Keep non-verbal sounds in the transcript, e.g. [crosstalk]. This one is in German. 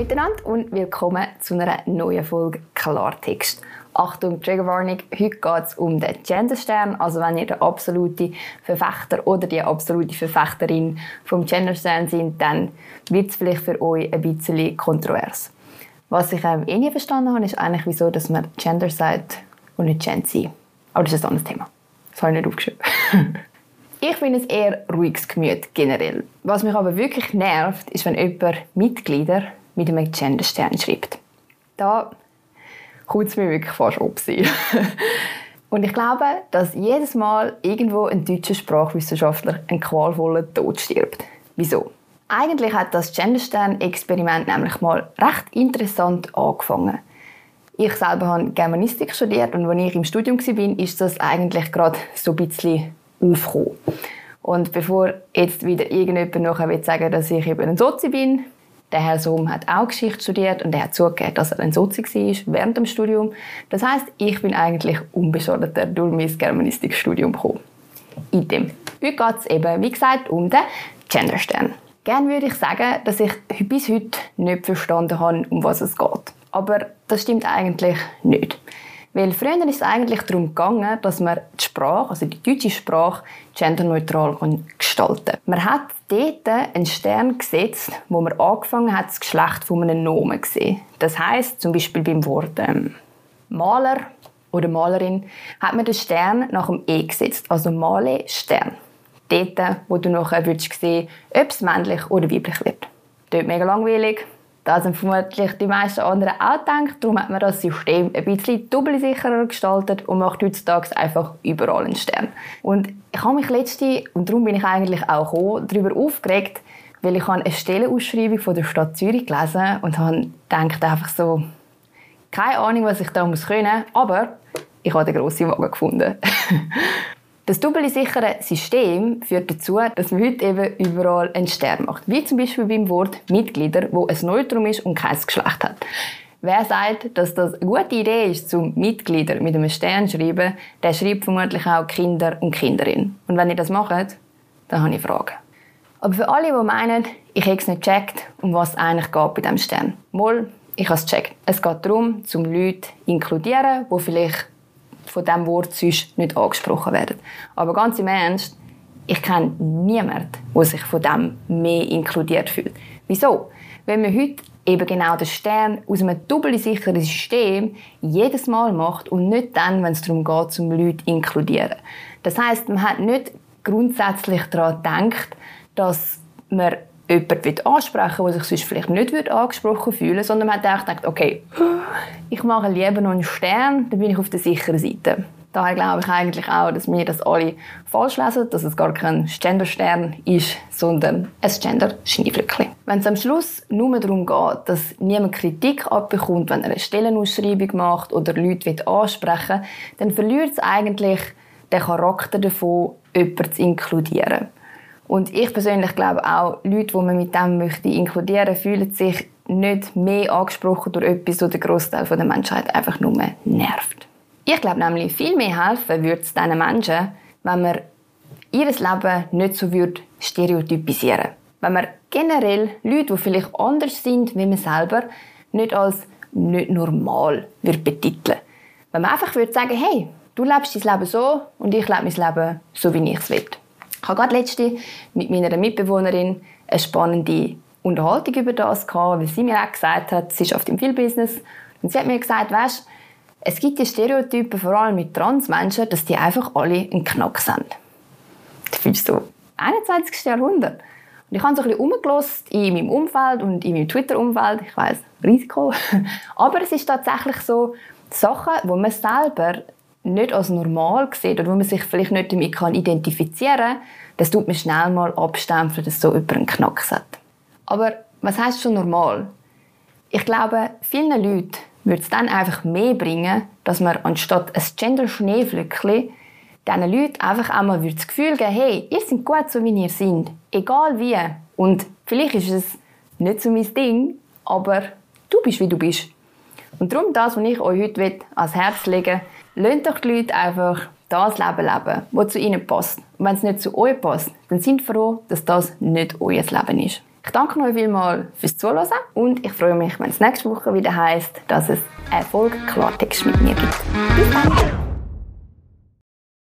miteinander und willkommen zu einer neuen Folge Klartext. Achtung, Trigger Warning, heute geht es um den Genderstern. Also wenn ihr der absolute Verfechter oder die absolute Verfechterin vom Genderstern sind, dann wird es vielleicht für euch ein bisschen kontrovers. Was ich ähm, eh nie verstanden habe, ist eigentlich, wieso dass man Gender sagt und nicht Gen Z. Aber das ist ein anderes Thema. Das habe ich nicht aufgeschrieben. [laughs] Ich bin ein eher ruhiges Gemüt generell. Was mich aber wirklich nervt, ist, wenn jemand Mitglieder mit einem Genderstern schreibt. Da kommt es mir wirklich fast ob [laughs] Und ich glaube, dass jedes Mal irgendwo ein deutscher Sprachwissenschaftler einen qualvollen Tod stirbt. Wieso? Eigentlich hat das Genderstern-Experiment nämlich mal recht interessant angefangen. Ich selber habe Germanistik studiert und als ich im Studium war, ist das eigentlich gerade so ein bisschen aufkommen. Und bevor jetzt wieder irgendjemand nachher sagen dass ich eben ein Sozi bin, der Herr Sohm hat auch Geschichte studiert und er hat zugegeben, dass er ein Sozi war während dem Studium. Das heißt, ich bin eigentlich unbeschadeter durch mein Germanistikstudium gekommen. In dem. Heute geht es eben, wie gesagt, um den Genderstern. Gerne würde ich sagen, dass ich bis heute nicht verstanden habe, um was es geht. Aber das stimmt eigentlich nicht. Weil früher ist es eigentlich darum gegangen, dass man die Sprache, also die deutsche Sprache, genderneutral gestalten kann. Man hat dort einen Stern gesetzt, wo man angefangen hat, das Geschlecht von einem Nomen zu sehen. Das heisst, zum Beispiel beim Wort ähm, Maler oder Malerin, hat man den Stern nach dem E gesetzt, also Male Stern. Dort, wo du nachher würdest sehen, ob es männlich oder weiblich wird. Dort mega langweilig, das haben vermutlich die meisten anderen auch gedacht. Darum hat man das System ein bisschen doppelsicherer gestaltet und macht heutzutage einfach überall einen Stern. Und ich habe mich letzte, und darum bin ich eigentlich auch gekommen, darüber aufgeregt, weil ich eine Stellenausschreibung von der Stadt Zürich gelesen und habe gedacht einfach so, keine Ahnung, was ich da muss aber ich habe den grossen Wagen gefunden. [laughs] Das doppelsichere System führt dazu, dass man heute eben überall einen Stern macht. Wie zum Beispiel beim Wort Mitglieder, wo ein Neutrum ist und kein Geschlecht hat. Wer sagt, dass das eine gute Idee ist, zum Mitglieder mit einem Stern zu schreiben, der schreibt vermutlich auch Kinder und Kinderinnen. Und wenn ihr das macht, dann habe ich Fragen. Aber für alle, die meinen, ich hätte es nicht gecheckt, um was es eigentlich geht bei diesem Stern. Mal, ich habe es gecheckt. Es geht darum, zum Leute inkludieren, die vielleicht von diesem Wort sonst nicht angesprochen werden. Aber ganz im Ernst, ich kenne niemanden, der sich von dem mehr inkludiert fühlt. Wieso? Wenn man heute eben genau den Stern aus einem doppelsicheren System jedes Mal macht und nicht dann, wenn es darum geht, zum Leute inkludieren. Das heißt, man hat nicht grundsätzlich daran gedacht, dass man jemanden ansprechen will, der sich sonst vielleicht nicht angesprochen fühlen sondern man hat gedacht, okay, ich mache lieber noch einen Stern, dann bin ich auf der sicheren Seite. Daher glaube ich eigentlich auch, dass wir das alle falsch lesen, dass es gar kein Genderstern ist, sondern ein Gender-Schneeflöckchen. Wenn es am Schluss nur darum geht, dass niemand Kritik abbekommt, wenn er eine Stellenausschreibung macht oder Leute ansprechen will, dann verliert es eigentlich den Charakter davon, jemanden zu inkludieren. Und ich persönlich glaube auch, Leute, die man mit dem möchte inkludieren, fühlen sich nicht mehr angesprochen durch etwas, das der Großteil der Menschheit einfach nur nervt. Ich glaube nämlich, viel mehr helfen würde es diesen Menschen, wenn man ihr Leben nicht so würde stereotypisieren Wenn man generell Leute, die vielleicht anders sind wie man selber, nicht als nicht normal würde betiteln Wenn man einfach würde sagen, hey, du lebst dein Leben so und ich lebe mein Leben so, wie ich es will. Ich habe gerade letzte mit meiner Mitbewohnerin eine spannende Unterhaltung über das gehabt, weil sie mir auch gesagt hat, sie ist dem Filmbusiness und sie hat mir gesagt, weißt, es gibt die Stereotypen, vor allem mit Transmenschen, dass die einfach alle ein Knack sind. Das findest du 21. Jahrhundert. Und ich habe so ein bisschen umgelost in meinem Umfeld und in meinem Twitter-Umfeld. Ich weiß, Risiko. [laughs] Aber es ist tatsächlich so, Sachen, wo man selber nicht als normal sieht oder wo man sich vielleicht nicht damit kann identifizieren kann, das tut man schnell mal abstempeln, dass so über einen Knacks hat. Aber was heißt schon normal? Ich glaube, vielen Leuten würde es dann einfach mehr bringen, dass man anstatt ein Gender-Schneeflöckchen diesen Leuten einfach einmal das Gefühl geben, hey, ihr seid gut, so wie ihr seid. Egal wie. Und vielleicht ist es nicht so mein Ding, aber du bist, wie du bist. Und darum das, was ich euch heute ans Herz legen Lasst doch die Leute einfach das Leben leben, das zu ihnen passt. Und wenn es nicht zu euch passt, dann sind froh, dass das nicht euer Leben ist. Ich danke euch vielmals fürs Zuhören und ich freue mich, wenn es nächste Woche wieder heißt, dass es Erfolg Klartext mit mir gibt. Bis dann!